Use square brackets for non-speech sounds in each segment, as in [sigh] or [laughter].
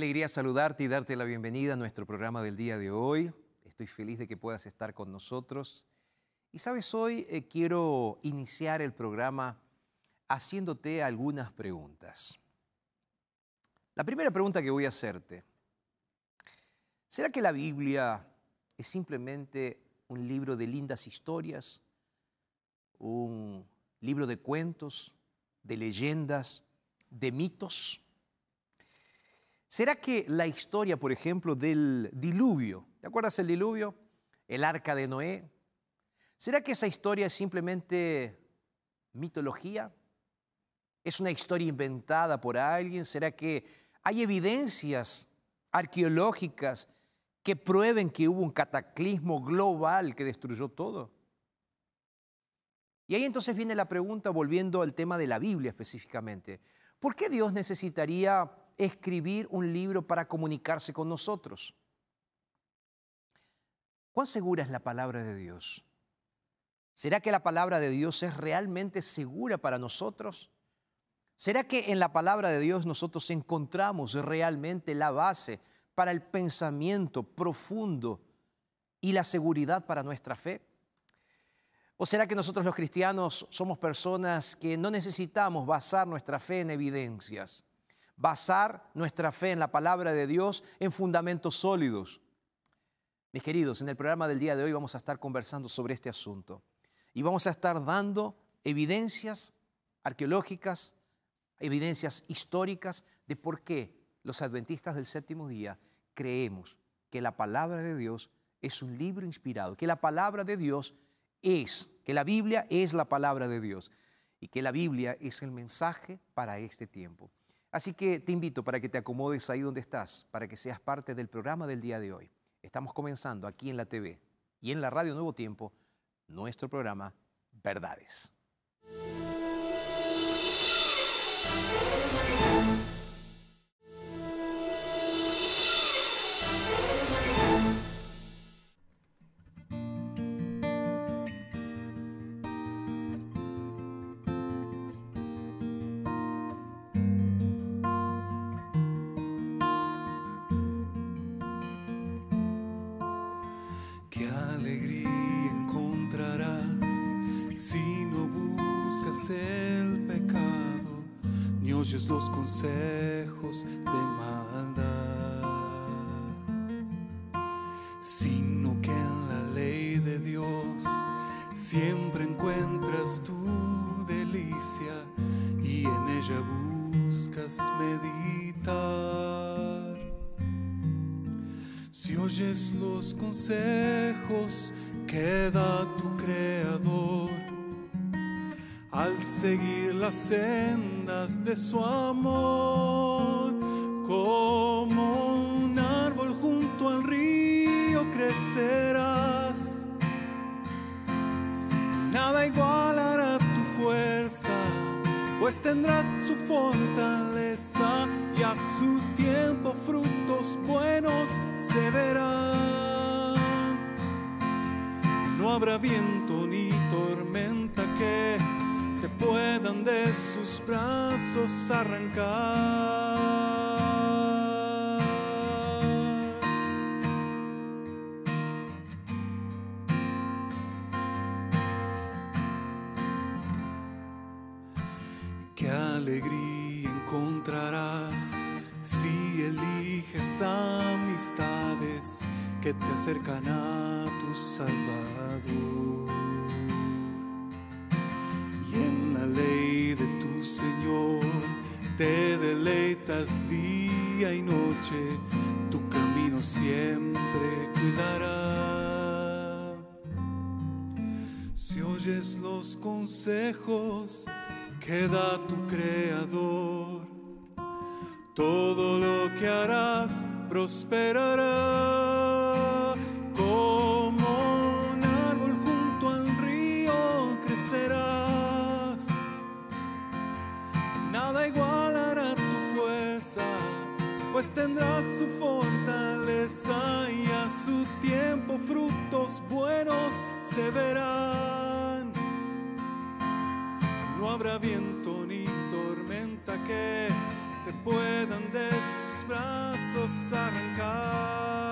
Alegría saludarte y darte la bienvenida a nuestro programa del día de hoy. Estoy feliz de que puedas estar con nosotros. Y sabes, hoy eh, quiero iniciar el programa haciéndote algunas preguntas. La primera pregunta que voy a hacerte, ¿será que la Biblia es simplemente un libro de lindas historias? ¿Un libro de cuentos, de leyendas, de mitos? ¿Será que la historia, por ejemplo, del diluvio, ¿te acuerdas el diluvio? El arca de Noé. ¿Será que esa historia es simplemente mitología? ¿Es una historia inventada por alguien? ¿Será que hay evidencias arqueológicas que prueben que hubo un cataclismo global que destruyó todo? Y ahí entonces viene la pregunta, volviendo al tema de la Biblia específicamente. ¿Por qué Dios necesitaría escribir un libro para comunicarse con nosotros? ¿Cuán segura es la palabra de Dios? ¿Será que la palabra de Dios es realmente segura para nosotros? ¿Será que en la palabra de Dios nosotros encontramos realmente la base para el pensamiento profundo y la seguridad para nuestra fe? ¿O será que nosotros los cristianos somos personas que no necesitamos basar nuestra fe en evidencias? Basar nuestra fe en la palabra de Dios en fundamentos sólidos. Mis queridos, en el programa del día de hoy vamos a estar conversando sobre este asunto y vamos a estar dando evidencias arqueológicas, evidencias históricas de por qué los adventistas del séptimo día creemos que la palabra de Dios es un libro inspirado, que la palabra de Dios es, que la Biblia es la palabra de Dios y que la Biblia es el mensaje para este tiempo. Así que te invito para que te acomodes ahí donde estás, para que seas parte del programa del día de hoy. Estamos comenzando aquí en la TV y en la Radio Nuevo Tiempo nuestro programa Verdades. De maldad. sino que en la ley de Dios siempre encuentras tu delicia y en ella buscas meditar. Si oyes los consejos que da tu creador, al seguir las sendas de su amor, tendrás su fortaleza y a su tiempo frutos buenos se verán. No habrá viento ni tormenta que te puedan de sus brazos arrancar. Acercan a tu Salvador. Y en la ley de tu Señor te deleitas día y noche, tu camino siempre cuidará. Si oyes los consejos que da tu Creador, todo lo que harás prosperará. Pues tendrás su fortaleza y a su tiempo frutos buenos se verán. No habrá viento ni tormenta que te puedan de sus brazos arrancar.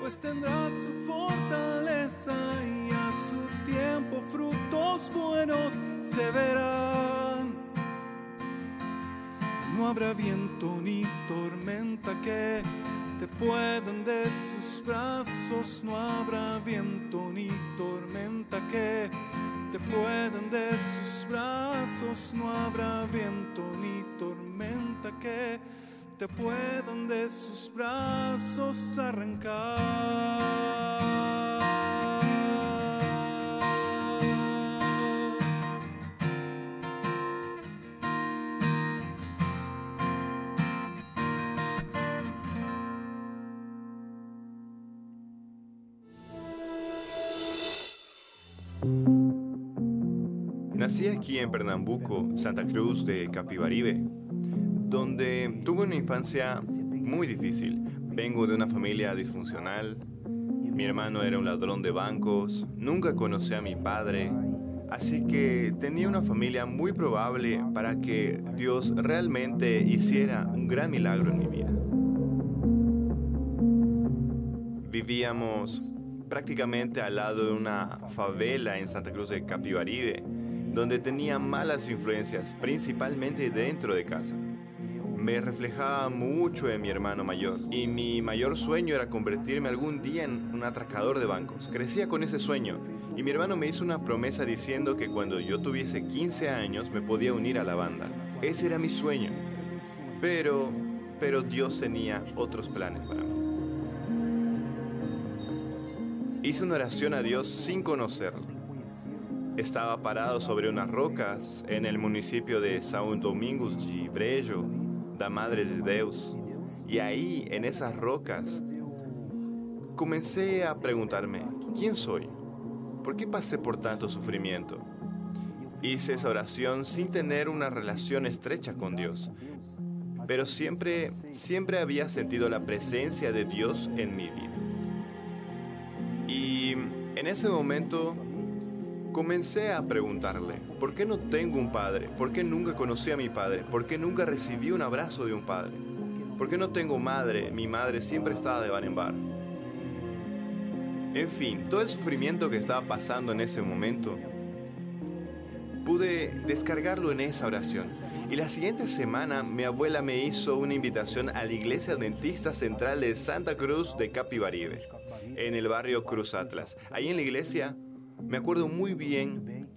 Pues tendrás su fortaleza y a su tiempo frutos buenos se verán. No habrá viento ni tormenta que te puedan de sus brazos. No habrá viento ni tormenta que te puedan de sus brazos. No habrá viento ni tormenta que te puedan de sus brazos arrancar. Nací aquí en Pernambuco, Santa Cruz de Capibaribe, donde tuve una infancia muy difícil. Vengo de una familia disfuncional. Mi hermano era un ladrón de bancos. Nunca conocí a mi padre. Así que tenía una familia muy probable para que Dios realmente hiciera un gran milagro en mi vida. Vivíamos prácticamente al lado de una favela en Santa Cruz de Capibaribe, donde tenía malas influencias, principalmente dentro de casa. Me reflejaba mucho en mi hermano mayor y mi mayor sueño era convertirme algún día en un atracador de bancos. Crecía con ese sueño y mi hermano me hizo una promesa diciendo que cuando yo tuviese 15 años me podía unir a la banda. Ese era mi sueño. Pero, pero Dios tenía otros planes para mí. Hice una oración a Dios sin conocerlo. Estaba parado sobre unas rocas en el municipio de São Domingos de Brejo, da Madre de Deus. Y ahí, en esas rocas, comencé a preguntarme, ¿quién soy? ¿Por qué pasé por tanto sufrimiento? Hice esa oración sin tener una relación estrecha con Dios, pero siempre, siempre había sentido la presencia de Dios en mi vida. Y en ese momento comencé a preguntarle, ¿por qué no tengo un padre? ¿Por qué nunca conocí a mi padre? ¿Por qué nunca recibí un abrazo de un padre? ¿Por qué no tengo madre? Mi madre siempre estaba de bar en bar. En fin, todo el sufrimiento que estaba pasando en ese momento, pude descargarlo en esa oración. Y la siguiente semana mi abuela me hizo una invitación a la iglesia adventista central de Santa Cruz de Capibaribe, en el barrio Cruz Atlas. Ahí en la iglesia me acuerdo muy bien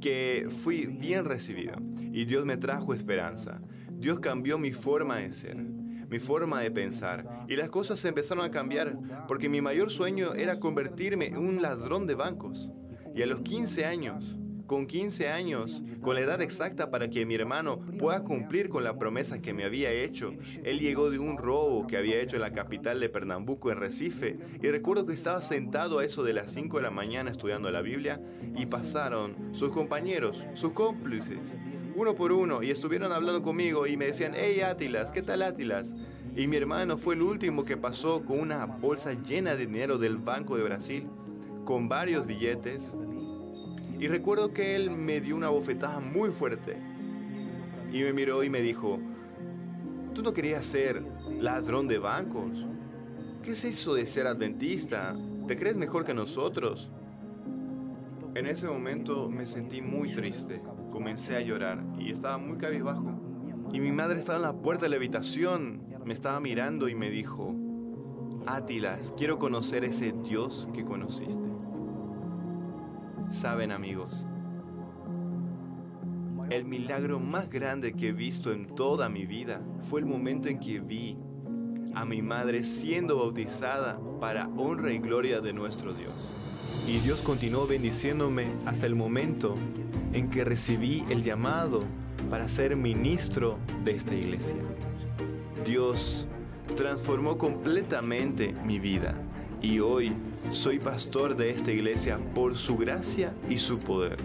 que fui bien recibido y Dios me trajo esperanza. Dios cambió mi forma de ser, mi forma de pensar y las cosas empezaron a cambiar porque mi mayor sueño era convertirme en un ladrón de bancos. Y a los 15 años con 15 años, con la edad exacta para que mi hermano pueda cumplir con la promesa que me había hecho. Él llegó de un robo que había hecho en la capital de Pernambuco, en Recife, y recuerdo que estaba sentado a eso de las 5 de la mañana estudiando la Biblia y pasaron sus compañeros, sus cómplices, uno por uno, y estuvieron hablando conmigo y me decían, hey Átilas, ¿qué tal Átilas? Y mi hermano fue el último que pasó con una bolsa llena de dinero del Banco de Brasil, con varios billetes, y recuerdo que él me dio una bofetada muy fuerte. Y me miró y me dijo, tú no querías ser ladrón de bancos. ¿Qué es eso de ser adventista? ¿Te crees mejor que nosotros? En ese momento me sentí muy triste, comencé a llorar y estaba muy cabizbajo. Y mi madre estaba en la puerta de la habitación, me estaba mirando y me dijo, Átilas, quiero conocer ese Dios que conociste. Saben amigos, el milagro más grande que he visto en toda mi vida fue el momento en que vi a mi madre siendo bautizada para honra y gloria de nuestro Dios. Y Dios continuó bendiciéndome hasta el momento en que recibí el llamado para ser ministro de esta iglesia. Dios transformó completamente mi vida y hoy soy pastor de esta iglesia por su gracia y su poder.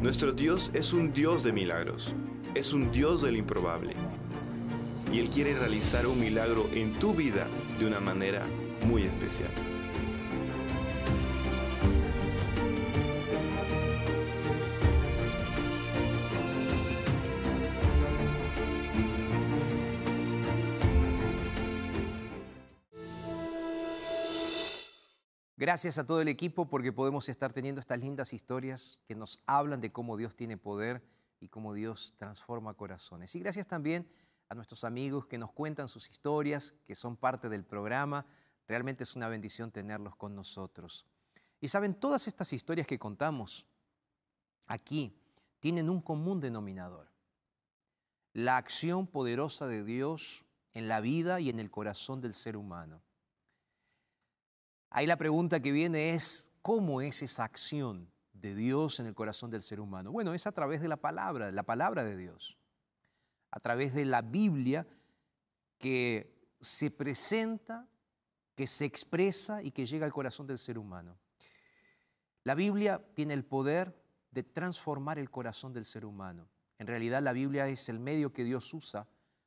Nuestro Dios es un Dios de milagros, es un Dios del improbable. Y Él quiere realizar un milagro en tu vida de una manera muy especial. Gracias a todo el equipo porque podemos estar teniendo estas lindas historias que nos hablan de cómo Dios tiene poder y cómo Dios transforma corazones. Y gracias también a nuestros amigos que nos cuentan sus historias, que son parte del programa. Realmente es una bendición tenerlos con nosotros. Y saben, todas estas historias que contamos aquí tienen un común denominador. La acción poderosa de Dios en la vida y en el corazón del ser humano. Ahí la pregunta que viene es, ¿cómo es esa acción de Dios en el corazón del ser humano? Bueno, es a través de la palabra, la palabra de Dios, a través de la Biblia que se presenta, que se expresa y que llega al corazón del ser humano. La Biblia tiene el poder de transformar el corazón del ser humano. En realidad la Biblia es el medio que Dios usa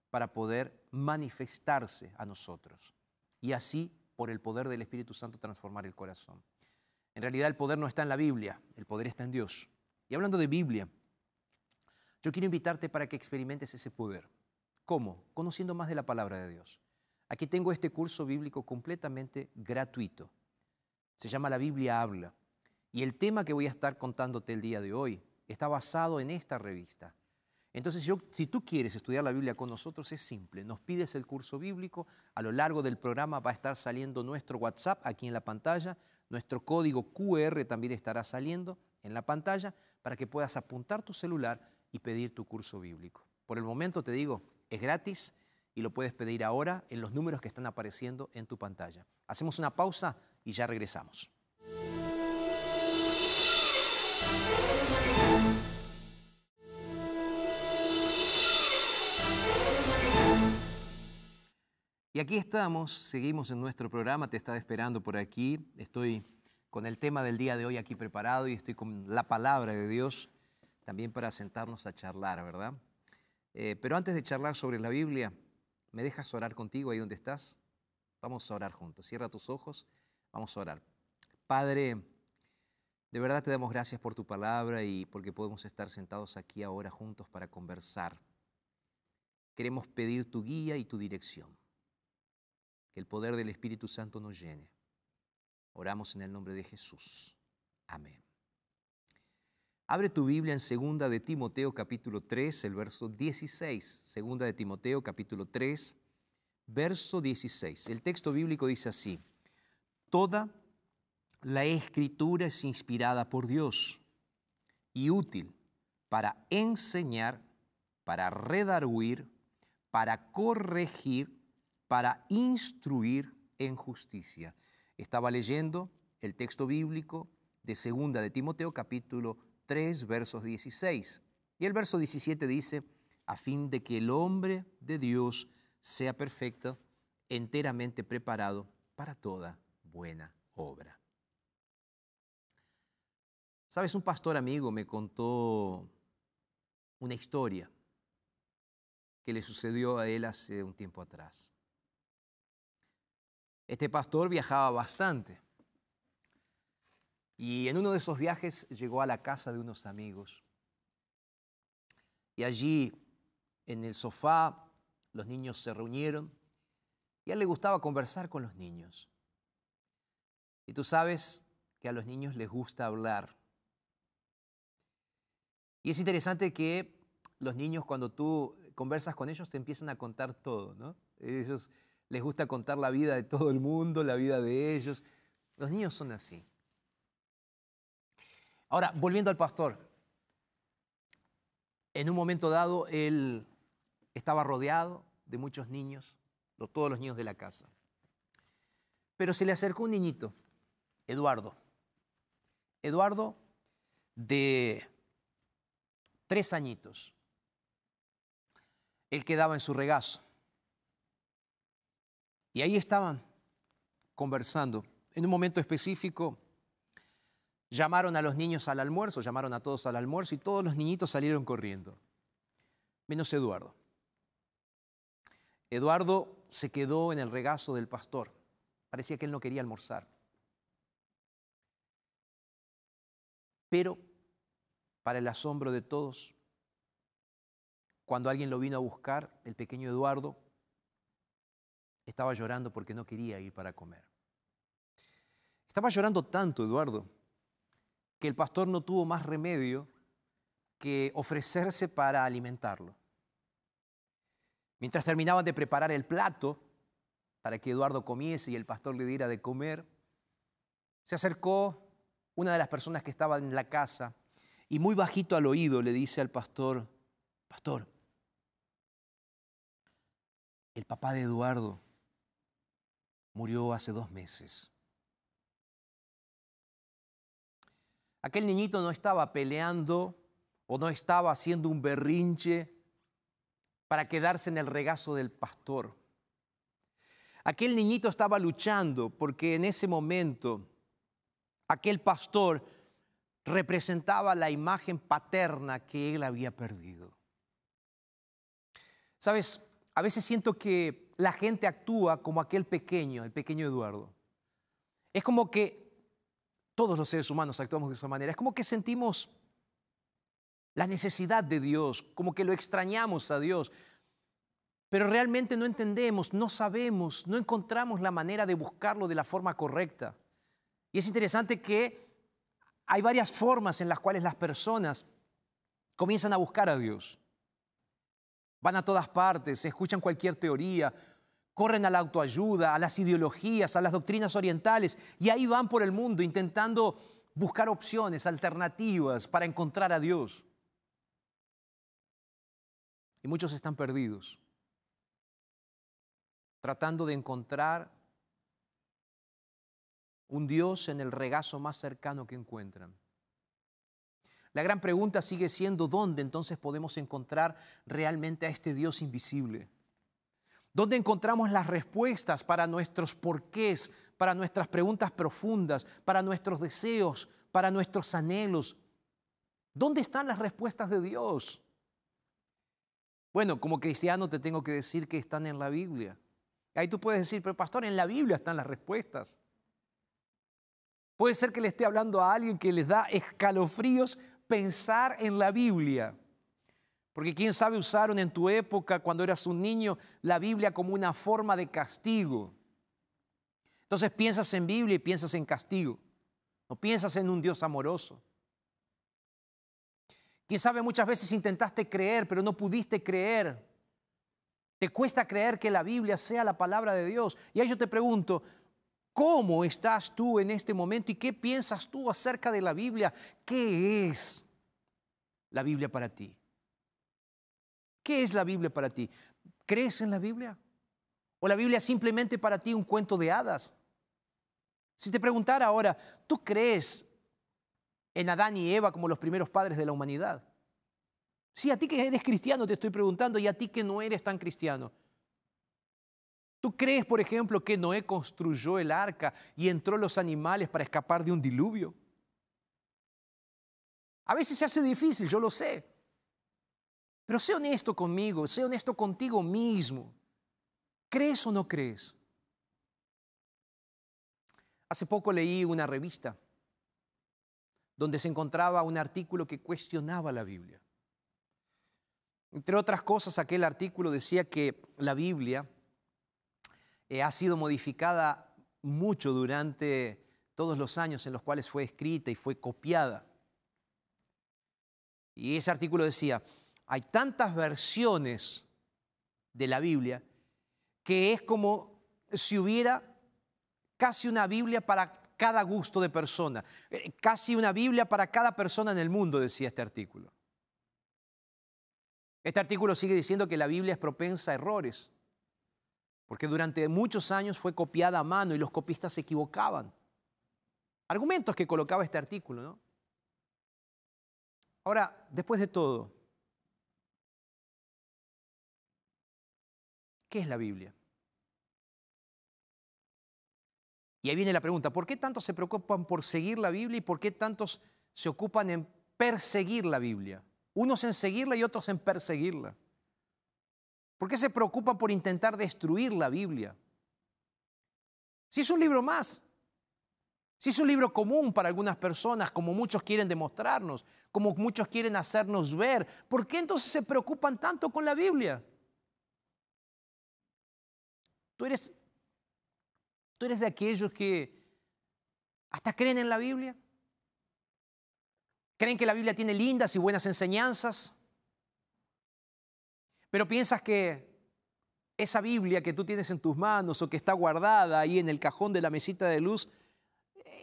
para poder manifestarse a nosotros y así por el poder del Espíritu Santo transformar el corazón. En realidad el poder no está en la Biblia, el poder está en Dios. Y hablando de Biblia, yo quiero invitarte para que experimentes ese poder. ¿Cómo? Conociendo más de la palabra de Dios. Aquí tengo este curso bíblico completamente gratuito. Se llama La Biblia habla. Y el tema que voy a estar contándote el día de hoy está basado en esta revista. Entonces, yo, si tú quieres estudiar la Biblia con nosotros, es simple. Nos pides el curso bíblico. A lo largo del programa va a estar saliendo nuestro WhatsApp aquí en la pantalla. Nuestro código QR también estará saliendo en la pantalla para que puedas apuntar tu celular y pedir tu curso bíblico. Por el momento te digo, es gratis y lo puedes pedir ahora en los números que están apareciendo en tu pantalla. Hacemos una pausa y ya regresamos. Y aquí estamos, seguimos en nuestro programa, te estaba esperando por aquí, estoy con el tema del día de hoy aquí preparado y estoy con la palabra de Dios también para sentarnos a charlar, ¿verdad? Eh, pero antes de charlar sobre la Biblia, ¿me dejas orar contigo ahí donde estás? Vamos a orar juntos, cierra tus ojos, vamos a orar. Padre, de verdad te damos gracias por tu palabra y porque podemos estar sentados aquí ahora juntos para conversar. Queremos pedir tu guía y tu dirección que el poder del Espíritu Santo nos llene. Oramos en el nombre de Jesús. Amén. Abre tu Biblia en Segunda de Timoteo capítulo 3, el verso 16. Segunda de Timoteo capítulo 3, verso 16. El texto bíblico dice así: Toda la escritura es inspirada por Dios y útil para enseñar, para redarguir, para corregir, para instruir en justicia. Estaba leyendo el texto bíblico de segunda de Timoteo capítulo 3 versos 16. Y el verso 17 dice, a fin de que el hombre de Dios sea perfecto, enteramente preparado para toda buena obra. Sabes, un pastor amigo me contó una historia que le sucedió a él hace un tiempo atrás. Este pastor viajaba bastante y en uno de esos viajes llegó a la casa de unos amigos. Y allí, en el sofá, los niños se reunieron y a él le gustaba conversar con los niños. Y tú sabes que a los niños les gusta hablar. Y es interesante que los niños cuando tú conversas con ellos te empiezan a contar todo, ¿no? Ellos les gusta contar la vida de todo el mundo, la vida de ellos. Los niños son así. Ahora, volviendo al pastor, en un momento dado él estaba rodeado de muchos niños, todos los niños de la casa. Pero se le acercó un niñito, Eduardo. Eduardo de tres añitos. Él quedaba en su regazo. Y ahí estaban conversando. En un momento específico llamaron a los niños al almuerzo, llamaron a todos al almuerzo y todos los niñitos salieron corriendo, menos Eduardo. Eduardo se quedó en el regazo del pastor. Parecía que él no quería almorzar. Pero para el asombro de todos, cuando alguien lo vino a buscar, el pequeño Eduardo estaba llorando porque no quería ir para comer. Estaba llorando tanto, Eduardo, que el pastor no tuvo más remedio que ofrecerse para alimentarlo. Mientras terminaban de preparar el plato para que Eduardo comiese y el pastor le diera de comer, se acercó una de las personas que estaba en la casa y muy bajito al oído le dice al pastor, pastor, el papá de Eduardo murió hace dos meses. Aquel niñito no estaba peleando o no estaba haciendo un berrinche para quedarse en el regazo del pastor. Aquel niñito estaba luchando porque en ese momento aquel pastor representaba la imagen paterna que él había perdido. Sabes, a veces siento que la gente actúa como aquel pequeño, el pequeño Eduardo. Es como que todos los seres humanos actuamos de esa manera. Es como que sentimos la necesidad de Dios, como que lo extrañamos a Dios. Pero realmente no entendemos, no sabemos, no encontramos la manera de buscarlo de la forma correcta. Y es interesante que hay varias formas en las cuales las personas comienzan a buscar a Dios. Van a todas partes, escuchan cualquier teoría, corren a la autoayuda, a las ideologías, a las doctrinas orientales, y ahí van por el mundo intentando buscar opciones, alternativas para encontrar a Dios. Y muchos están perdidos, tratando de encontrar un Dios en el regazo más cercano que encuentran. La gran pregunta sigue siendo dónde entonces podemos encontrar realmente a este Dios invisible. ¿Dónde encontramos las respuestas para nuestros porqués, para nuestras preguntas profundas, para nuestros deseos, para nuestros anhelos? ¿Dónde están las respuestas de Dios? Bueno, como cristiano te tengo que decir que están en la Biblia. Ahí tú puedes decir, pero pastor, en la Biblia están las respuestas. Puede ser que le esté hablando a alguien que les da escalofríos pensar en la Biblia. Porque quién sabe usaron en tu época, cuando eras un niño, la Biblia como una forma de castigo. Entonces piensas en Biblia y piensas en castigo. No piensas en un Dios amoroso. Quién sabe, muchas veces intentaste creer, pero no pudiste creer. Te cuesta creer que la Biblia sea la palabra de Dios. Y ahí yo te pregunto, ¿cómo estás tú en este momento y qué piensas tú acerca de la Biblia? ¿Qué es la Biblia para ti? ¿Qué es la Biblia para ti? ¿Crees en la Biblia? ¿O la Biblia es simplemente para ti un cuento de hadas? Si te preguntara ahora, ¿tú crees en Adán y Eva como los primeros padres de la humanidad? Sí, a ti que eres cristiano te estoy preguntando y a ti que no eres tan cristiano. ¿Tú crees, por ejemplo, que Noé construyó el arca y entró los animales para escapar de un diluvio? A veces se hace difícil, yo lo sé. Pero sé honesto conmigo, sé honesto contigo mismo. ¿Crees o no crees? Hace poco leí una revista donde se encontraba un artículo que cuestionaba la Biblia. Entre otras cosas, aquel artículo decía que la Biblia eh, ha sido modificada mucho durante todos los años en los cuales fue escrita y fue copiada. Y ese artículo decía, hay tantas versiones de la Biblia que es como si hubiera casi una Biblia para cada gusto de persona, eh, casi una Biblia para cada persona en el mundo, decía este artículo. Este artículo sigue diciendo que la Biblia es propensa a errores, porque durante muchos años fue copiada a mano y los copistas se equivocaban. Argumentos que colocaba este artículo, ¿no? Ahora, después de todo, ¿qué es la Biblia? Y ahí viene la pregunta, ¿por qué tantos se preocupan por seguir la Biblia y por qué tantos se ocupan en perseguir la Biblia? Unos en seguirla y otros en perseguirla. ¿Por qué se preocupan por intentar destruir la Biblia? Si es un libro más, si es un libro común para algunas personas, como muchos quieren demostrarnos, como muchos quieren hacernos ver, ¿por qué entonces se preocupan tanto con la Biblia? Tú eres ¿Tú eres de aquellos que hasta creen en la Biblia? ¿Creen que la Biblia tiene lindas y buenas enseñanzas? Pero piensas que esa Biblia que tú tienes en tus manos o que está guardada ahí en el cajón de la mesita de luz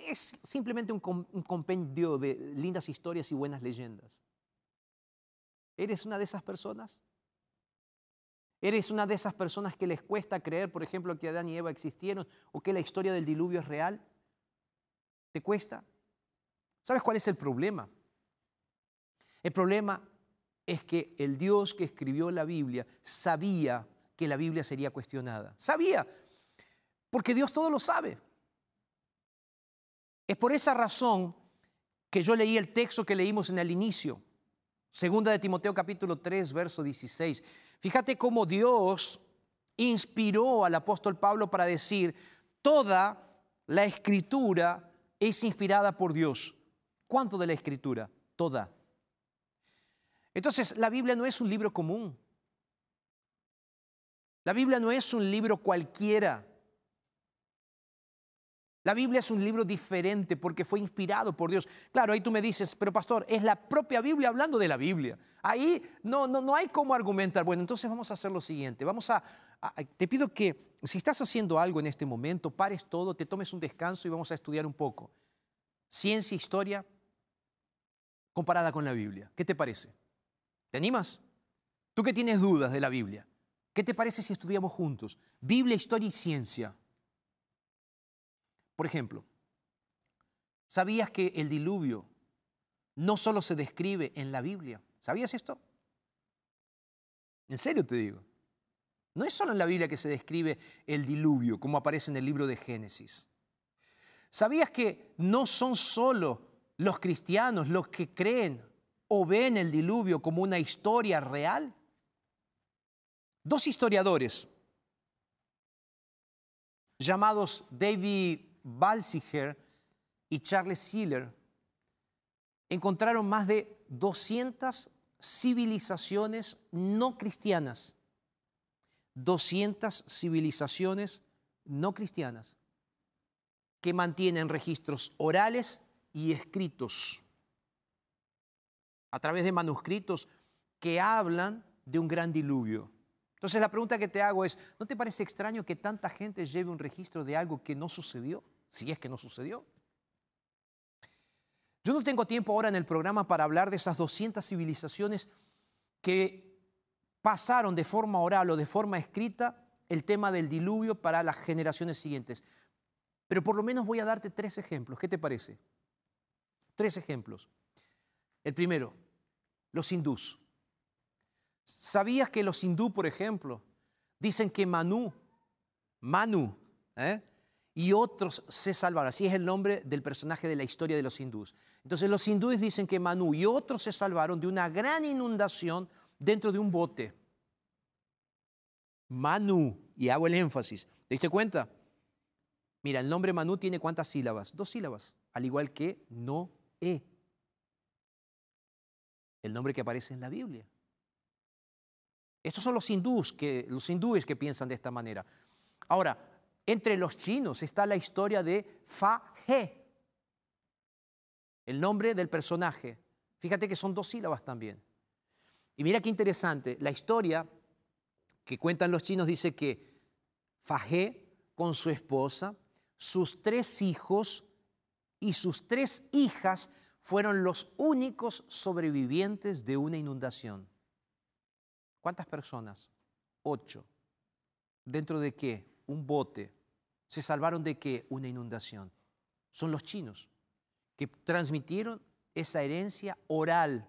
es simplemente un, compendio de lindas historias y buenas leyendas. ¿Eres una de esas personas? ¿Eres una de esas personas que les cuesta creer, por ejemplo, que Adán y Eva existieron o que la historia del diluvio es real? ¿Te cuesta? ¿Sabes cuál es el problema? El problema es que el Dios que escribió la Biblia sabía que la Biblia sería cuestionada. Sabía, porque Dios todo lo sabe. Es por esa razón que yo leí el texto que leímos en el inicio, segunda de Timoteo capítulo 3, verso 16. Fíjate cómo Dios inspiró al apóstol Pablo para decir, toda la escritura es inspirada por Dios. ¿Cuánto de la escritura? Toda. Entonces, la Biblia no es un libro común. La Biblia no es un libro cualquiera. La Biblia es un libro diferente porque fue inspirado por Dios. Claro, ahí tú me dices, pero pastor, es la propia Biblia hablando de la Biblia. Ahí no, no, no hay cómo argumentar. Bueno, entonces vamos a hacer lo siguiente. Vamos a, te pido que si estás haciendo algo en este momento, pares todo, te tomes un descanso y vamos a estudiar un poco. Ciencia, historia, comparada con la Biblia. ¿Qué te parece? ¿Te animas? Tú que tienes dudas de la Biblia, ¿qué te parece si estudiamos juntos? Biblia, historia y ciencia. Por ejemplo, ¿sabías que el diluvio no solo se describe en la Biblia? ¿Sabías esto? En serio te digo. No es solo en la Biblia que se describe el diluvio, como aparece en el libro de Génesis. ¿Sabías que no son solo los cristianos los que creen o ven el diluvio como una historia real? Dos historiadores llamados David Balsiger y Charles Siller encontraron más de 200 civilizaciones no cristianas. 200 civilizaciones no cristianas que mantienen registros orales y escritos, a través de manuscritos que hablan de un gran diluvio. Entonces la pregunta que te hago es, ¿no te parece extraño que tanta gente lleve un registro de algo que no sucedió? Si es que no sucedió. Yo no tengo tiempo ahora en el programa para hablar de esas 200 civilizaciones que pasaron de forma oral o de forma escrita el tema del diluvio para las generaciones siguientes. Pero por lo menos voy a darte tres ejemplos. ¿Qué te parece? Tres ejemplos. El primero, los hindús. ¿Sabías que los hindú, por ejemplo, dicen que Manu, Manu, ¿eh? y otros se salvaron? Así es el nombre del personaje de la historia de los hindús. Entonces los hindúes dicen que Manu y otros se salvaron de una gran inundación dentro de un bote. Manu, y hago el énfasis. ¿Te diste cuenta? Mira, el nombre Manu tiene cuántas sílabas? Dos sílabas, al igual que Noé. El nombre que aparece en la Biblia. Estos son los hindúes que, los hindúes que piensan de esta manera. Ahora, entre los chinos está la historia de Fa He, el nombre del personaje. Fíjate que son dos sílabas también. Y mira qué interesante, la historia que cuentan los chinos dice que Fajé con su esposa, sus tres hijos y sus tres hijas fueron los únicos sobrevivientes de una inundación. ¿Cuántas personas? Ocho. ¿Dentro de qué? Un bote. ¿Se salvaron de qué? Una inundación. Son los chinos que transmitieron esa herencia oral.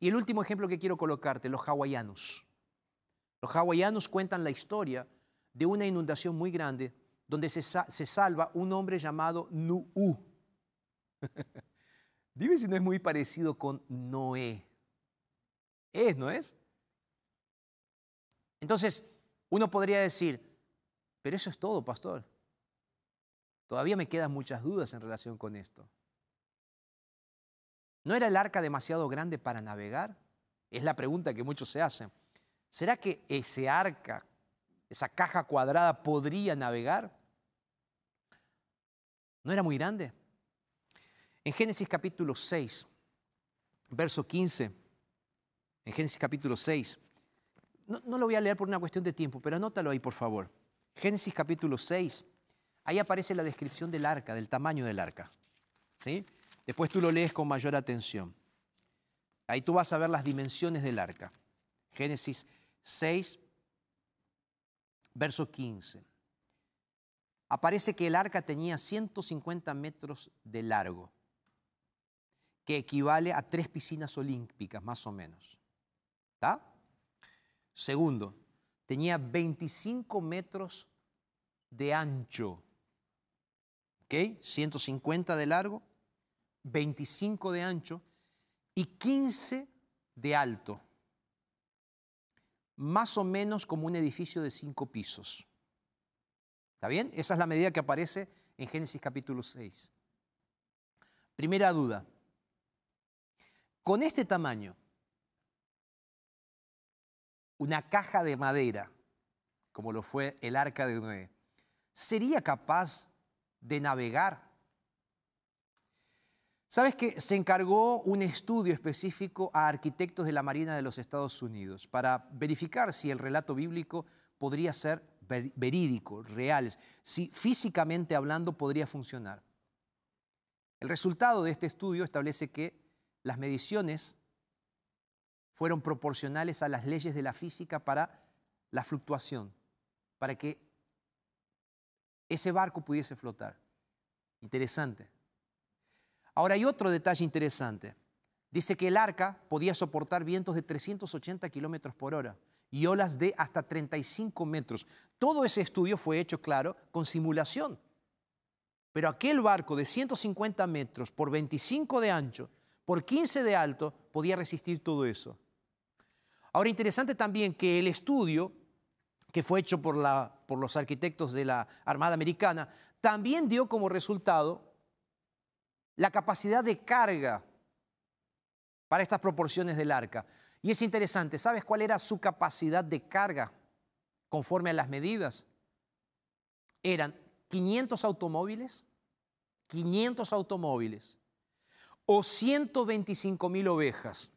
Y el último ejemplo que quiero colocarte, los hawaianos. Los hawaianos cuentan la historia de una inundación muy grande donde se, salva un hombre llamado Nu'u. [laughs] Dime si no es muy parecido con Noé. Es, ¿no es? Entonces, uno podría decir, pero eso es todo, pastor. Todavía me quedan muchas dudas en relación con esto. ¿No era el arca demasiado grande para navegar? Es la pregunta que muchos se hacen. ¿Será que ese arca, esa caja cuadrada, podría navegar? ¿No era muy grande? En Génesis capítulo 6, verso 15, en Génesis capítulo 6, no, no, lo voy a leer por una cuestión de tiempo, pero anótalo ahí, por favor. Génesis capítulo 6, ahí aparece la descripción del arca, del tamaño del arca. ¿sí? Después tú lo lees con mayor atención. Ahí tú vas a ver las dimensiones del arca. Génesis 6, verso 15. Aparece que el arca tenía 150 metros de largo, que equivale a tres piscinas olímpicas, más o menos. ¿Está? Segundo, tenía 25 metros de ancho. ¿Ok? 150 de largo, 25 de ancho y 15 de alto más o menos como un edificio de cinco pisos. ¿Está bien? Esa es la medida que aparece en Génesis capítulo 6. Primera duda. Con este tamaño, una caja de madera, como lo fue el arca de Noé, ¿sería capaz de navegar ¿Sabes que se encargó un estudio específico a arquitectos de la Marina de los Estados Unidos para verificar si el relato bíblico podría ser verídico, real, si físicamente hablando podría funcionar? El resultado de este estudio establece que las mediciones fueron proporcionales a las leyes de la física para la fluctuación, para que ese barco pudiese flotar. Interesante. Ahora hay otro detalle interesante. Dice que el arca podía soportar vientos de 380 kilómetros por hora y olas de hasta 35 metros. Todo ese estudio fue hecho, claro, con simulación. Pero aquel barco de 150 metros por 25 de ancho, por 15 de alto, podía resistir todo eso. Ahora, interesante también que el estudio que fue hecho por, por los arquitectos de la Armada Americana también dio como resultado la capacidad de carga para estas proporciones del arca. Y es interesante, ¿sabes cuál era su capacidad de carga conforme a las medidas? eran 500 automóviles, 500 automóviles o 125 mil ovejas.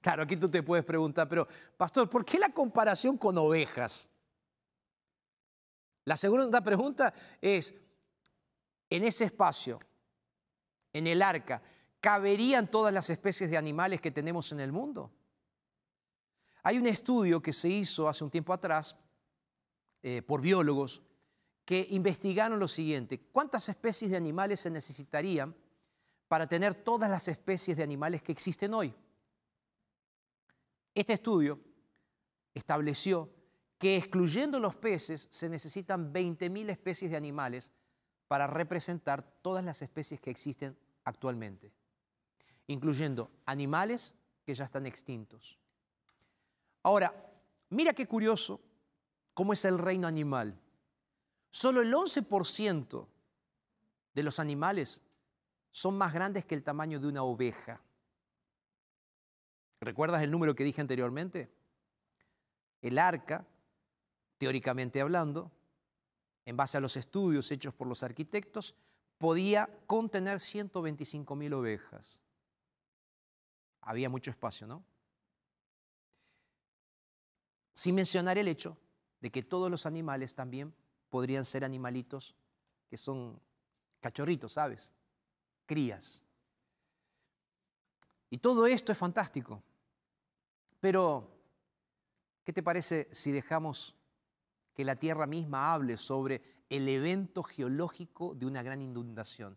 Claro, aquí tú te puedes preguntar, pero pastor, ¿por qué la comparación con ovejas? La segunda pregunta es, en ese espacio, en el arca, ¿caberían todas las especies de animales que tenemos en el mundo? Hay un estudio que se hizo hace un tiempo atrás eh, por biólogos que investigaron lo siguiente, ¿cuántas especies de animales se necesitarían para tener todas las especies de animales que existen hoy? Este estudio estableció que excluyendo los peces se necesitan 20.000 especies de animales para representar todas las especies que existen actualmente, incluyendo animales que ya están extintos. Ahora, mira qué curioso cómo es el reino animal. Solo el 11% de los animales son más grandes que el tamaño de una oveja. ¿Recuerdas el número que dije anteriormente? El arca, teóricamente hablando, en base a los estudios hechos por los arquitectos, podía contener 125 mil ovejas. Había mucho espacio, ¿no? Sin mencionar el hecho de que todos los animales también podrían ser animalitos que son cachorritos, ¿sabes? Crías. Y todo esto es fantástico. Pero, ¿qué te parece si dejamos que la tierra misma hable sobre el evento geológico de una gran inundación,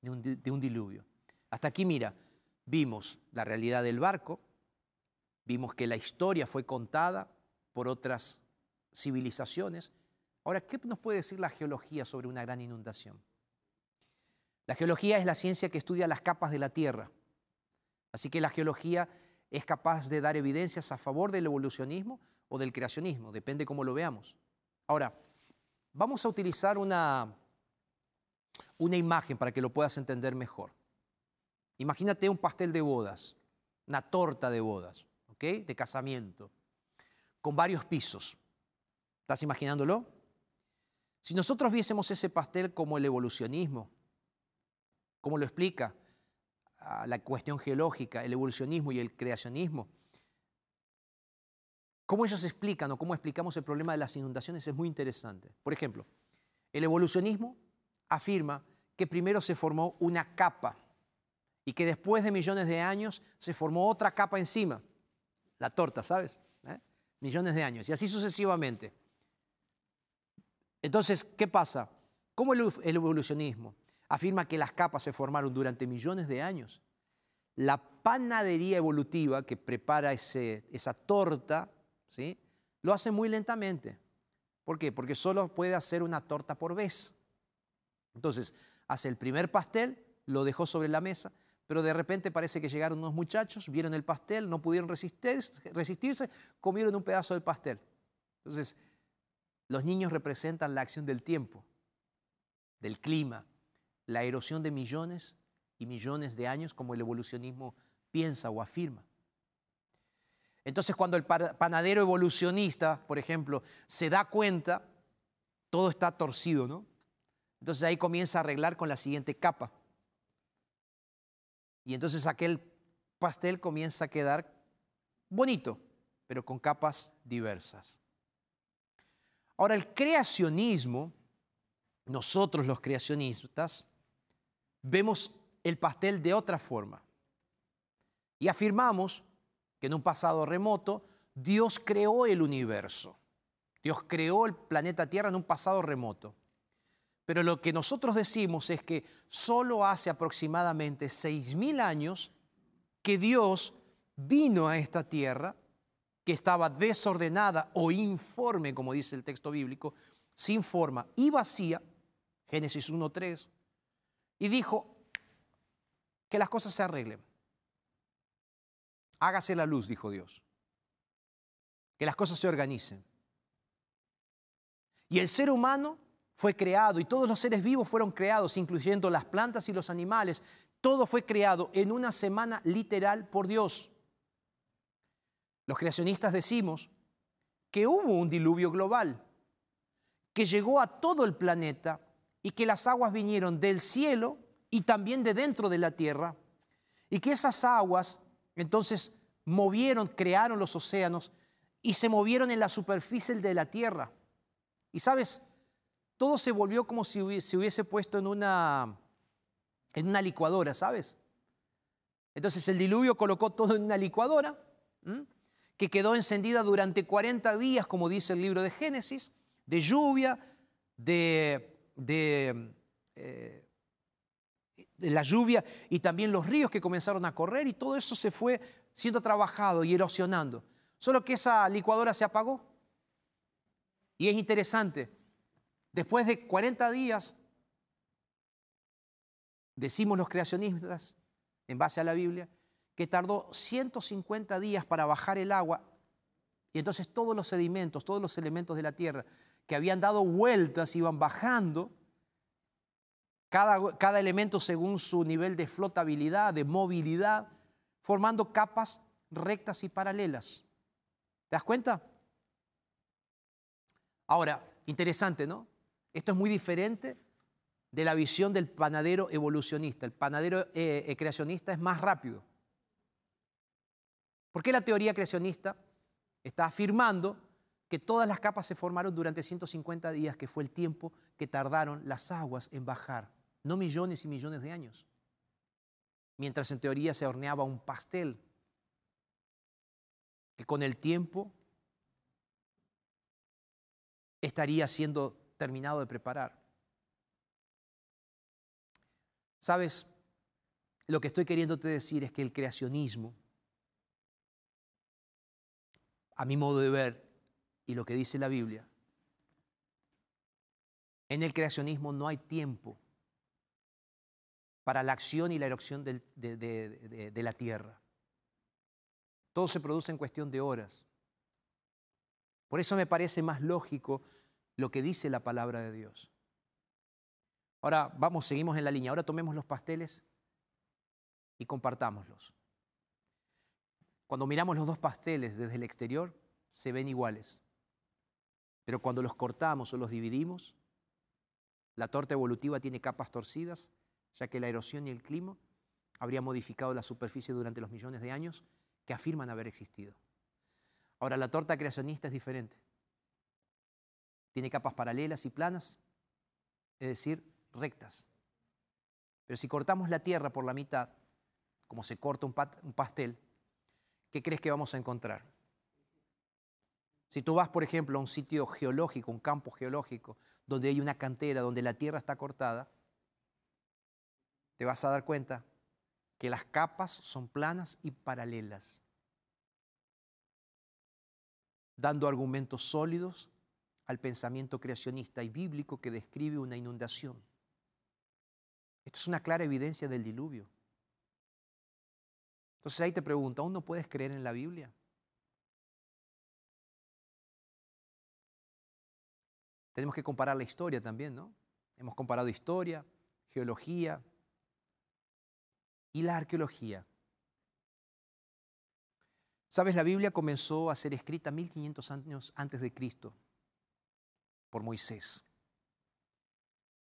de un, diluvio? Hasta aquí, mira, vimos la realidad del barco, vimos que la historia fue contada por otras civilizaciones. Ahora, ¿qué nos puede decir la geología sobre una gran inundación? La geología es la ciencia que estudia las capas de la Tierra. Así que la geología es capaz de dar evidencias a favor del evolucionismo o del creacionismo, depende cómo lo veamos. Ahora, vamos a utilizar una, una imagen para que lo puedas entender mejor. Imagínate un pastel de bodas, una torta de bodas, ¿ok? De casamiento, con varios pisos. ¿Estás imaginándolo? Si nosotros viésemos ese pastel como el evolucionismo, como lo explica la cuestión geológica, el evolucionismo y el creacionismo, cómo ellos explican o cómo explicamos el problema de las inundaciones es muy interesante. Por ejemplo, el evolucionismo afirma que primero se formó una capa y que después de millones de años se formó otra capa encima, la torta, ¿sabes? ¿Eh? Millones de años y así sucesivamente. Entonces, ¿qué pasa? ¿Cómo el evolucionismo afirma que las capas se formaron durante millones de años. La panadería evolutiva que prepara esa torta, lo hace muy lentamente. ¿Por qué? Porque solo puede hacer una torta por vez. Entonces, hace el primer pastel, lo dejó sobre la mesa, pero de repente parece que llegaron unos muchachos, vieron el pastel, no pudieron resistirse, comieron un pedazo del pastel. Entonces, los niños representan la acción del tiempo, del clima, la erosión de millones y millones de años como el evolucionismo piensa o afirma. Entonces cuando el panadero evolucionista, por ejemplo, se da cuenta, todo está torcido, ¿no? Entonces ahí comienza a arreglar con la siguiente capa. Y entonces aquel pastel comienza a quedar bonito, pero con capas diversas. Ahora, el creacionismo, nosotros los creacionistas, vemos el pastel de otra forma. Y afirmamos que en un pasado remoto Dios creó el universo. Dios creó el planeta Tierra en un pasado remoto. Pero lo que nosotros decimos es que solo hace aproximadamente 6.000 años que Dios vino a esta tierra, que estaba desordenada o informe, como dice el texto bíblico, sin forma y vacía, Génesis 1.3, y dijo que las cosas se arreglen. Hágase la luz, dijo Dios. Que las cosas se organicen. Y el ser humano fue creado y todos los seres vivos fueron creados, incluyendo las plantas y los animales. Todo fue creado en una semana literal por Dios. Los creacionistas decimos que hubo un diluvio global, que llegó a todo el planeta y que las aguas vinieron del cielo y también de dentro de la tierra, y que esas aguas entonces movieron, crearon los océanos y se movieron en la superficie de la tierra. Y sabes, todo se volvió como si se hubiese puesto en una, en una licuadora, ¿sabes? Entonces el diluvio colocó todo en una licuadora que quedó encendida durante 40 días, como dice el libro de Génesis, de lluvia, de, de, eh, de la lluvia y también los ríos que comenzaron a correr y todo eso se fue siendo trabajado y erosionando. Solo que esa licuadora se apagó. Y es interesante, después de 40 días, decimos los creacionistas, en base a la Biblia, que tardó 150 días para bajar el agua y entonces todos los sedimentos, todos los elementos de la tierra que habían dado vueltas iban bajando, cada, cada elemento según su nivel de flotabilidad, de movilidad, formando capas rectas y paralelas. ¿Te das cuenta? Ahora, interesante, ¿no? Esto es muy diferente de la visión del panadero evolucionista. El panadero eh, eh, creacionista es más rápido. ¿Por qué la teoría creacionista está afirmando que todas las capas se formaron durante 150 días, que fue el tiempo que tardaron las aguas en bajar, no millones y millones de años? Mientras en teoría se horneaba un pastel que con el tiempo estaría siendo terminado de preparar. Sabes, lo que estoy queriéndote decir es que el creacionismo, a mi modo de ver, y lo que dice la Biblia, en el creacionismo no hay tiempo para la acción y la erupción de, de la tierra. Todo se produce en cuestión de horas. Por eso me parece más lógico lo que dice la palabra de Dios. Ahora vamos, seguimos en la línea. Ahora tomemos los pasteles y compartámoslos. Cuando miramos los dos pasteles desde el exterior, se ven iguales. Pero cuando los cortamos o los dividimos, la torta evolutiva tiene capas torcidas, ya que la erosión y el clima habría modificado la superficie durante los millones de años que afirman haber existido. Ahora, la torta creacionista es diferente. Tiene capas paralelas y planas, es decir, rectas. Pero si cortamos la tierra por la mitad, como se corta un, pastel, ¿qué crees que vamos a encontrar? Si tú vas, por ejemplo, a un sitio geológico, un campo geológico, donde hay una cantera, donde la tierra está cortada, te vas a dar cuenta que las capas son planas y paralelas, dando argumentos sólidos al pensamiento creacionista y bíblico que describe una inundación. Esto es una clara evidencia del diluvio. Entonces ahí te pregunto, ¿aún no puedes creer en la Biblia? Tenemos que comparar la historia también, ¿no? Hemos comparado historia, geología, y la arqueología. Sabes, la Biblia comenzó a ser escrita 1500 años antes de Cristo por Moisés,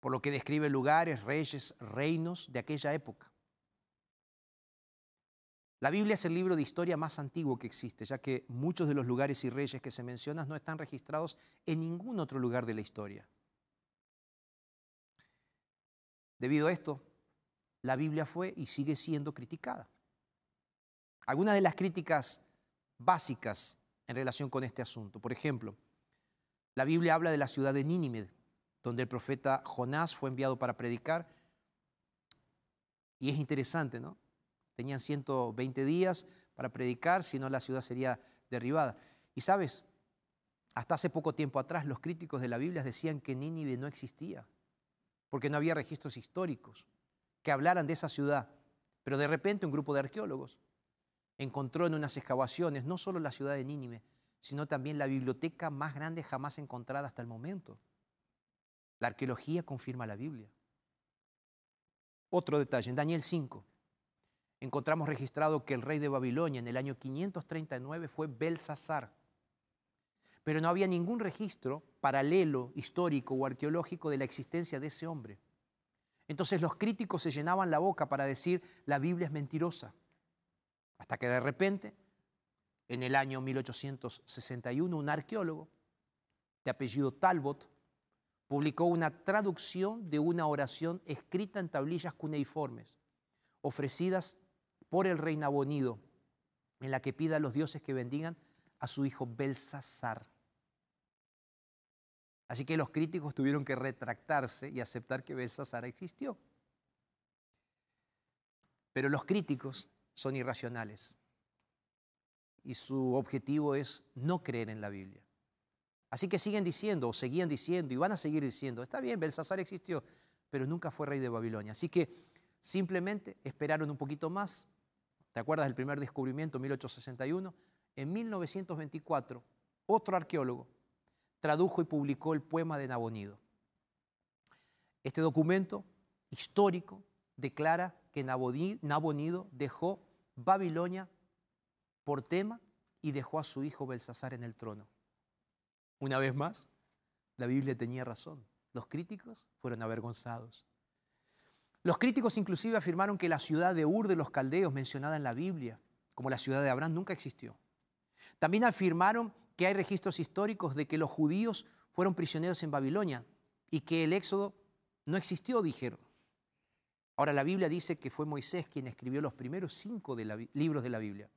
por lo que describe lugares, reyes, reinos de aquella época. La Biblia es el libro de historia más antiguo que existe, ya que muchos de los lugares y reyes que se mencionan no están registrados en ningún otro lugar de la historia. Debido a esto, la Biblia fue y sigue siendo criticada. Algunas de las críticas básicas en relación con este asunto. Por ejemplo, la Biblia habla de la ciudad de Nínive, donde el profeta Jonás fue enviado para predicar. Y es interesante, ¿no? Tenían 120 días para predicar, si no la ciudad sería derribada. Y sabes, hasta hace poco tiempo atrás los críticos de la Biblia decían que Nínive no existía, porque no había registros históricos que hablaran de esa ciudad. Pero de repente un grupo de arqueólogos encontró en unas excavaciones no solo la ciudad de Nínive, sino también la biblioteca más grande jamás encontrada hasta el momento. La arqueología confirma la Biblia. Otro detalle, en Daniel 5 encontramos registrado que el rey de Babilonia en el año 539 fue Belsasar. pero no había ningún registro paralelo, histórico o arqueológico de la existencia de ese hombre. Entonces los críticos se llenaban la boca para decir la Biblia es mentirosa. Hasta que de repente, en el año 1861, un arqueólogo de apellido Talbot publicó una traducción de una oración escrita en tablillas cuneiformes, ofrecidas por el rey Nabonido, en la que pide a los dioses que bendigan a su hijo Belsasar. Así que los críticos tuvieron que retractarse y aceptar que Belsasar existió. Pero los críticos son irracionales y su objetivo es no creer en la Biblia. Así que siguen diciendo, o seguían diciendo, y van a seguir diciendo, está bien, Belsasar existió, pero nunca fue rey de Babilonia. Así que simplemente esperaron un poquito más. ¿Te acuerdas del primer descubrimiento, 1861? En 1924, otro arqueólogo tradujo y publicó el poema de Nabonido. Este documento histórico declara que Nabonido dejó Babilonia por tema y dejó a su hijo Belsasar en el trono. Una vez más, la Biblia tenía razón. Los críticos fueron avergonzados. Los críticos inclusive afirmaron que la ciudad de Ur de los Caldeos mencionada en la Biblia, como la ciudad de Abraham, nunca existió. También afirmaron que hay registros históricos de que los judíos fueron prisioneros en Babilonia y que el éxodo no existió, dijeron. Ahora la Biblia dice que fue Moisés quien escribió los primeros cinco libros de la Biblia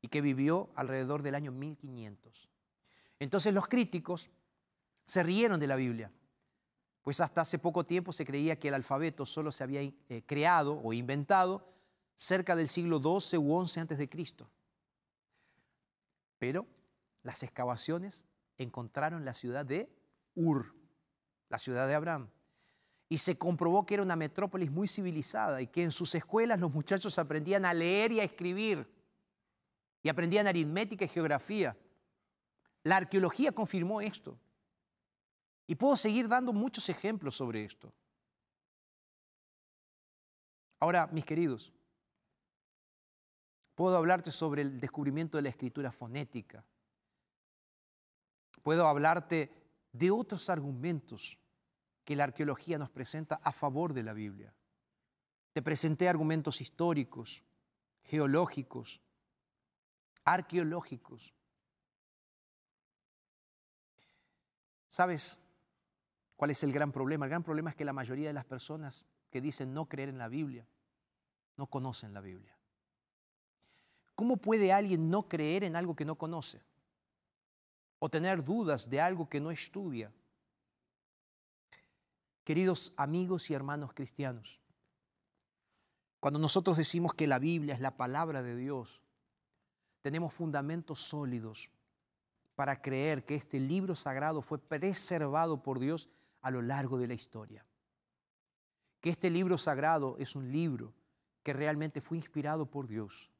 y que vivió alrededor del año 1500. Entonces los críticos se rieron de la Biblia, pues hasta hace poco tiempo se creía que el alfabeto solo se había eh, creado o inventado cerca del siglo XII u XI antes de Cristo. Pero las excavaciones encontraron la ciudad de Ur, la ciudad de Abraham. Y se comprobó que era una metrópolis muy civilizada y que en sus escuelas los muchachos aprendían a leer y a escribir. Y aprendían aritmética y geografía. La arqueología confirmó esto. Y puedo seguir dando muchos ejemplos sobre esto. Ahora, mis queridos, puedo hablarte sobre el descubrimiento de la escritura fonética, puedo hablarte de otros argumentos que la arqueología nos presenta a favor de la Biblia. Te presenté argumentos históricos, geológicos, arqueológicos. ¿Sabes cuál es el gran problema? El gran problema es que la mayoría de las personas que dicen no creer en la Biblia no conocen la Biblia. ¿Cómo puede alguien no creer en algo que no conoce? O tener dudas de algo que no estudia. Queridos amigos y hermanos cristianos, cuando nosotros decimos que la Biblia es la palabra de Dios, tenemos fundamentos sólidos para creer que este libro sagrado fue preservado por Dios a lo largo de la historia. Que este libro sagrado es un libro que realmente fue inspirado por Dios,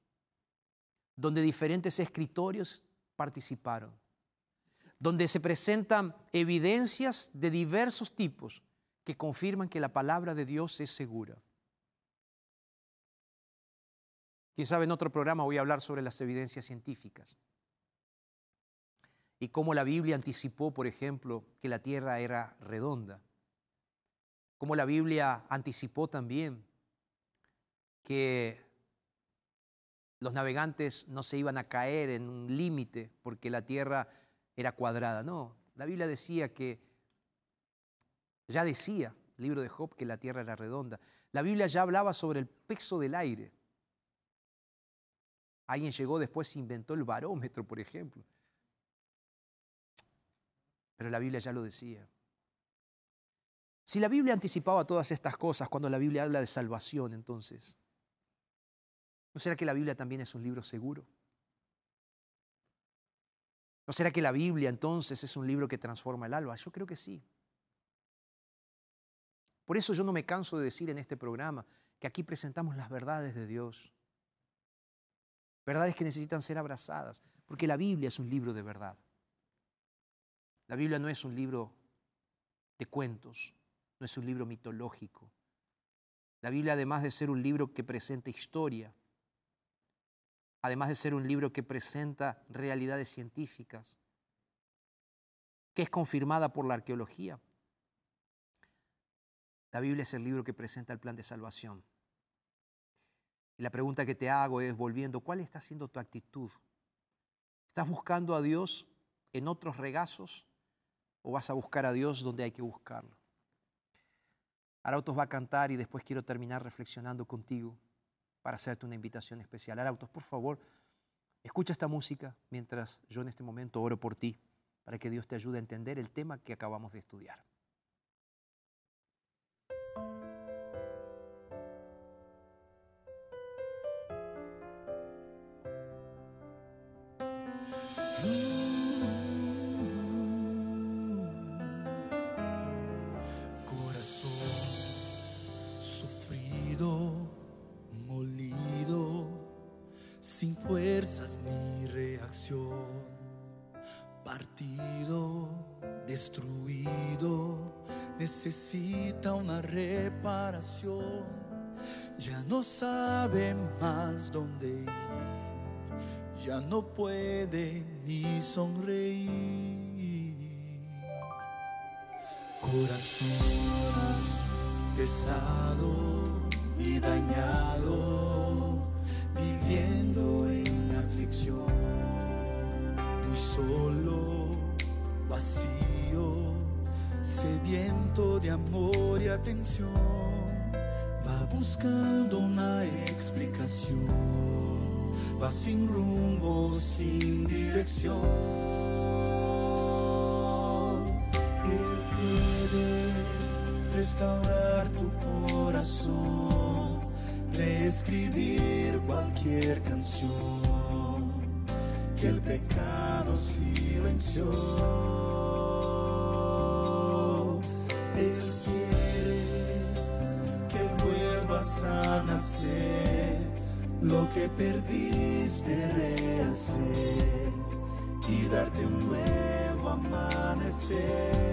donde diferentes escritorios participaron donde se presentan evidencias de diversos tipos que confirman que la palabra de Dios es segura. Quién sabe, en otro programa voy a hablar sobre las evidencias científicas y cómo la Biblia anticipó, por ejemplo, que la Tierra era redonda. Cómo la Biblia anticipó también que los navegantes no se iban a caer en un límite porque la Tierra era cuadrada. No, la Biblia decía que, ya decía, el libro de Job, que la tierra era redonda. La Biblia ya hablaba sobre el peso del aire. Alguien llegó después e inventó el barómetro, por ejemplo. Pero la Biblia ya lo decía. Si la Biblia anticipaba todas estas cosas cuando la Biblia habla de salvación, entonces, ¿no será que la Biblia también es un libro seguro? ¿No será que la Biblia entonces es un libro que transforma el alma? Yo creo que sí. Por eso yo no me canso de decir en este programa que aquí presentamos las verdades de Dios. Verdades que necesitan ser abrazadas, porque la Biblia es un libro de verdad. La Biblia no es un libro de cuentos, no es un libro mitológico. La Biblia, además de ser un libro que presenta historia, además de ser un libro que presenta realidades científicas, que es confirmada por la arqueología. La Biblia es el libro que presenta el plan de salvación. Y la pregunta que te hago es, volviendo, ¿cuál está siendo tu actitud? ¿Estás buscando a Dios en otros regazos o vas a buscar a Dios donde hay que buscarlo? Arautos va a cantar y después quiero terminar reflexionando contigo para hacerte una invitación especial. Arautos, por favor, escucha esta música mientras yo en este momento oro por ti, para que Dios te ayude a entender el tema que acabamos de estudiar. Necesita una reparación, ya no sabe más dónde ir, ya no puede ni sonreír. Corazón pesado y dañado, viviendo en aflicción, muy solo, vacío sediento de amor y atención, va buscando una explicación, va sin rumbo, sin dirección. Él puede restaurar tu corazón, reescribir cualquier canción que el pecado silenció. Lo que perdiste rehacer y darte un nuevo amanecer.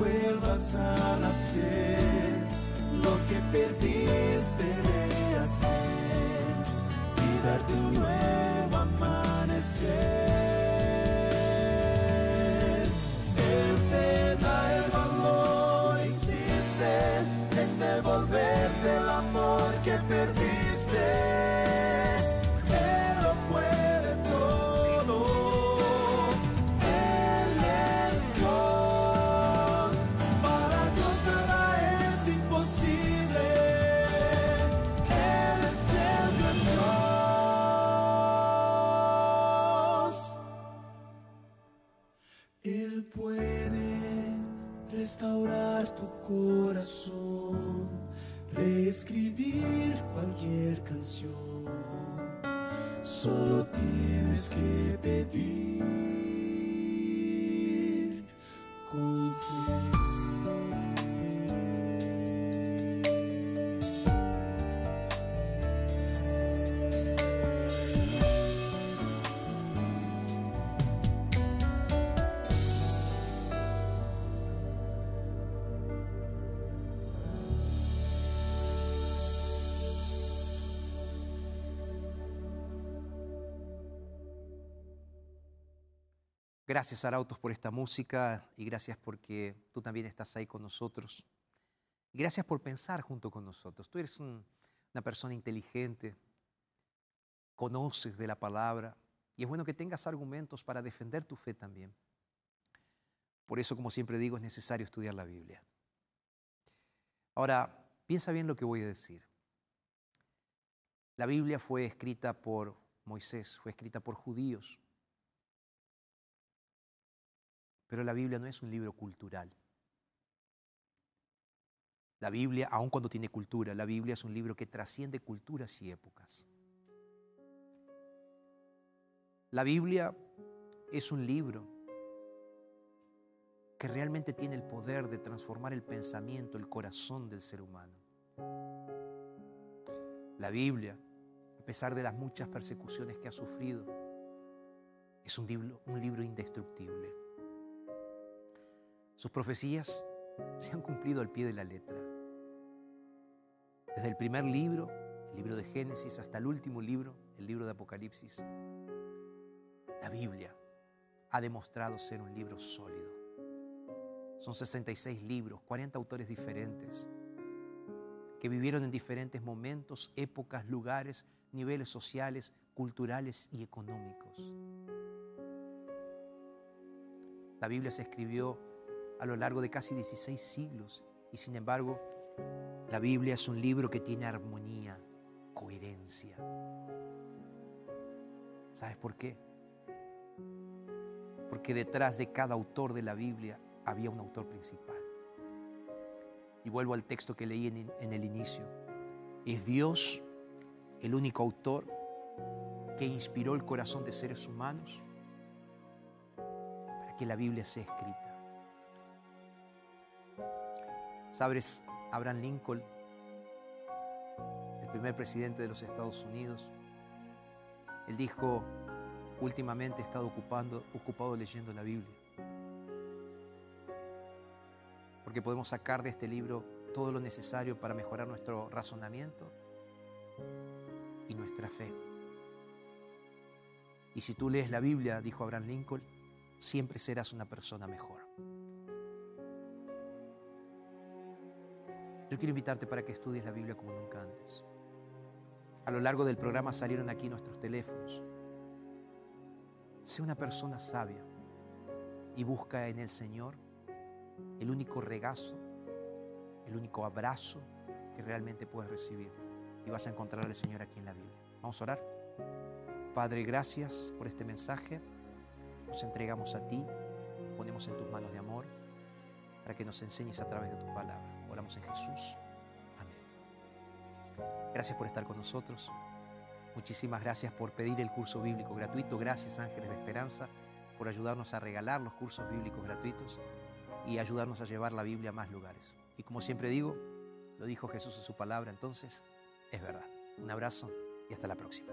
Vuelvas a nacer, lo que perdiste de hacer y darte un nuevo amanecer. Canción. Solo tienes que Gracias, Arautos, por esta música y gracias porque tú también estás ahí con nosotros. Gracias por pensar junto con nosotros. Tú eres una persona inteligente, conoces de la palabra y es bueno que tengas argumentos para defender tu fe también. Por eso, como siempre digo, es necesario estudiar la Biblia. Ahora, piensa bien lo que voy a decir. La Biblia fue escrita por Moisés, fue escrita por judíos. Pero la Biblia no es un libro cultural. La Biblia, aun cuando tiene cultura, la Biblia es un libro que trasciende culturas y épocas. La Biblia es un libro que realmente tiene el poder de transformar el pensamiento, el corazón del ser humano. La Biblia a pesar de las muchas persecuciones que ha sufrido, es un libro, un libro indestructible. Sus profecías se han cumplido al pie de la letra. Desde el primer libro, el libro de Génesis, hasta el último libro, el libro de Apocalipsis, la Biblia ha demostrado ser un libro sólido. Son 66 libros, 40 autores diferentes, que vivieron en diferentes momentos, épocas, lugares, niveles sociales, culturales y económicos. La Biblia se escribió a lo largo de casi 16 siglos y sin embargo la Biblia es un libro que tiene armonía, coherencia. ¿Sabes por qué? Porque detrás de cada autor de la Biblia había un autor principal. Y vuelvo al texto que leí en, en el inicio. Es Dios el único autor que inspiró el corazón de seres humanos para que la Biblia sea escrita. Sabes, Abraham Lincoln, el primer presidente de los Estados Unidos, él dijo, últimamente he estado ocupando, ocupado leyendo la Biblia, porque podemos sacar de este libro todo lo necesario para mejorar nuestro razonamiento y nuestra fe. Y si tú lees la Biblia, dijo Abraham Lincoln, siempre serás una persona mejor. Yo quiero invitarte para que estudies la Biblia como nunca antes. A lo largo del programa salieron aquí nuestros teléfonos. Sé una persona sabia y busca en el Señor el único regazo, el único abrazo que realmente puedes recibir y vas a encontrar al Señor aquí en la Biblia. Vamos a orar. Padre, gracias por este mensaje. Nos entregamos a ti, nos ponemos en tus manos de amor para que nos enseñes a través de tu palabra. En Jesús. Amén. Gracias por estar con nosotros. Muchísimas gracias por pedir el curso bíblico gratuito. Gracias Ángeles de Esperanza por ayudarnos a regalar los cursos bíblicos gratuitos y ayudarnos a llevar la Biblia a más lugares. Y como siempre digo, lo dijo Jesús en su palabra, entonces es verdad. Un abrazo y hasta la próxima.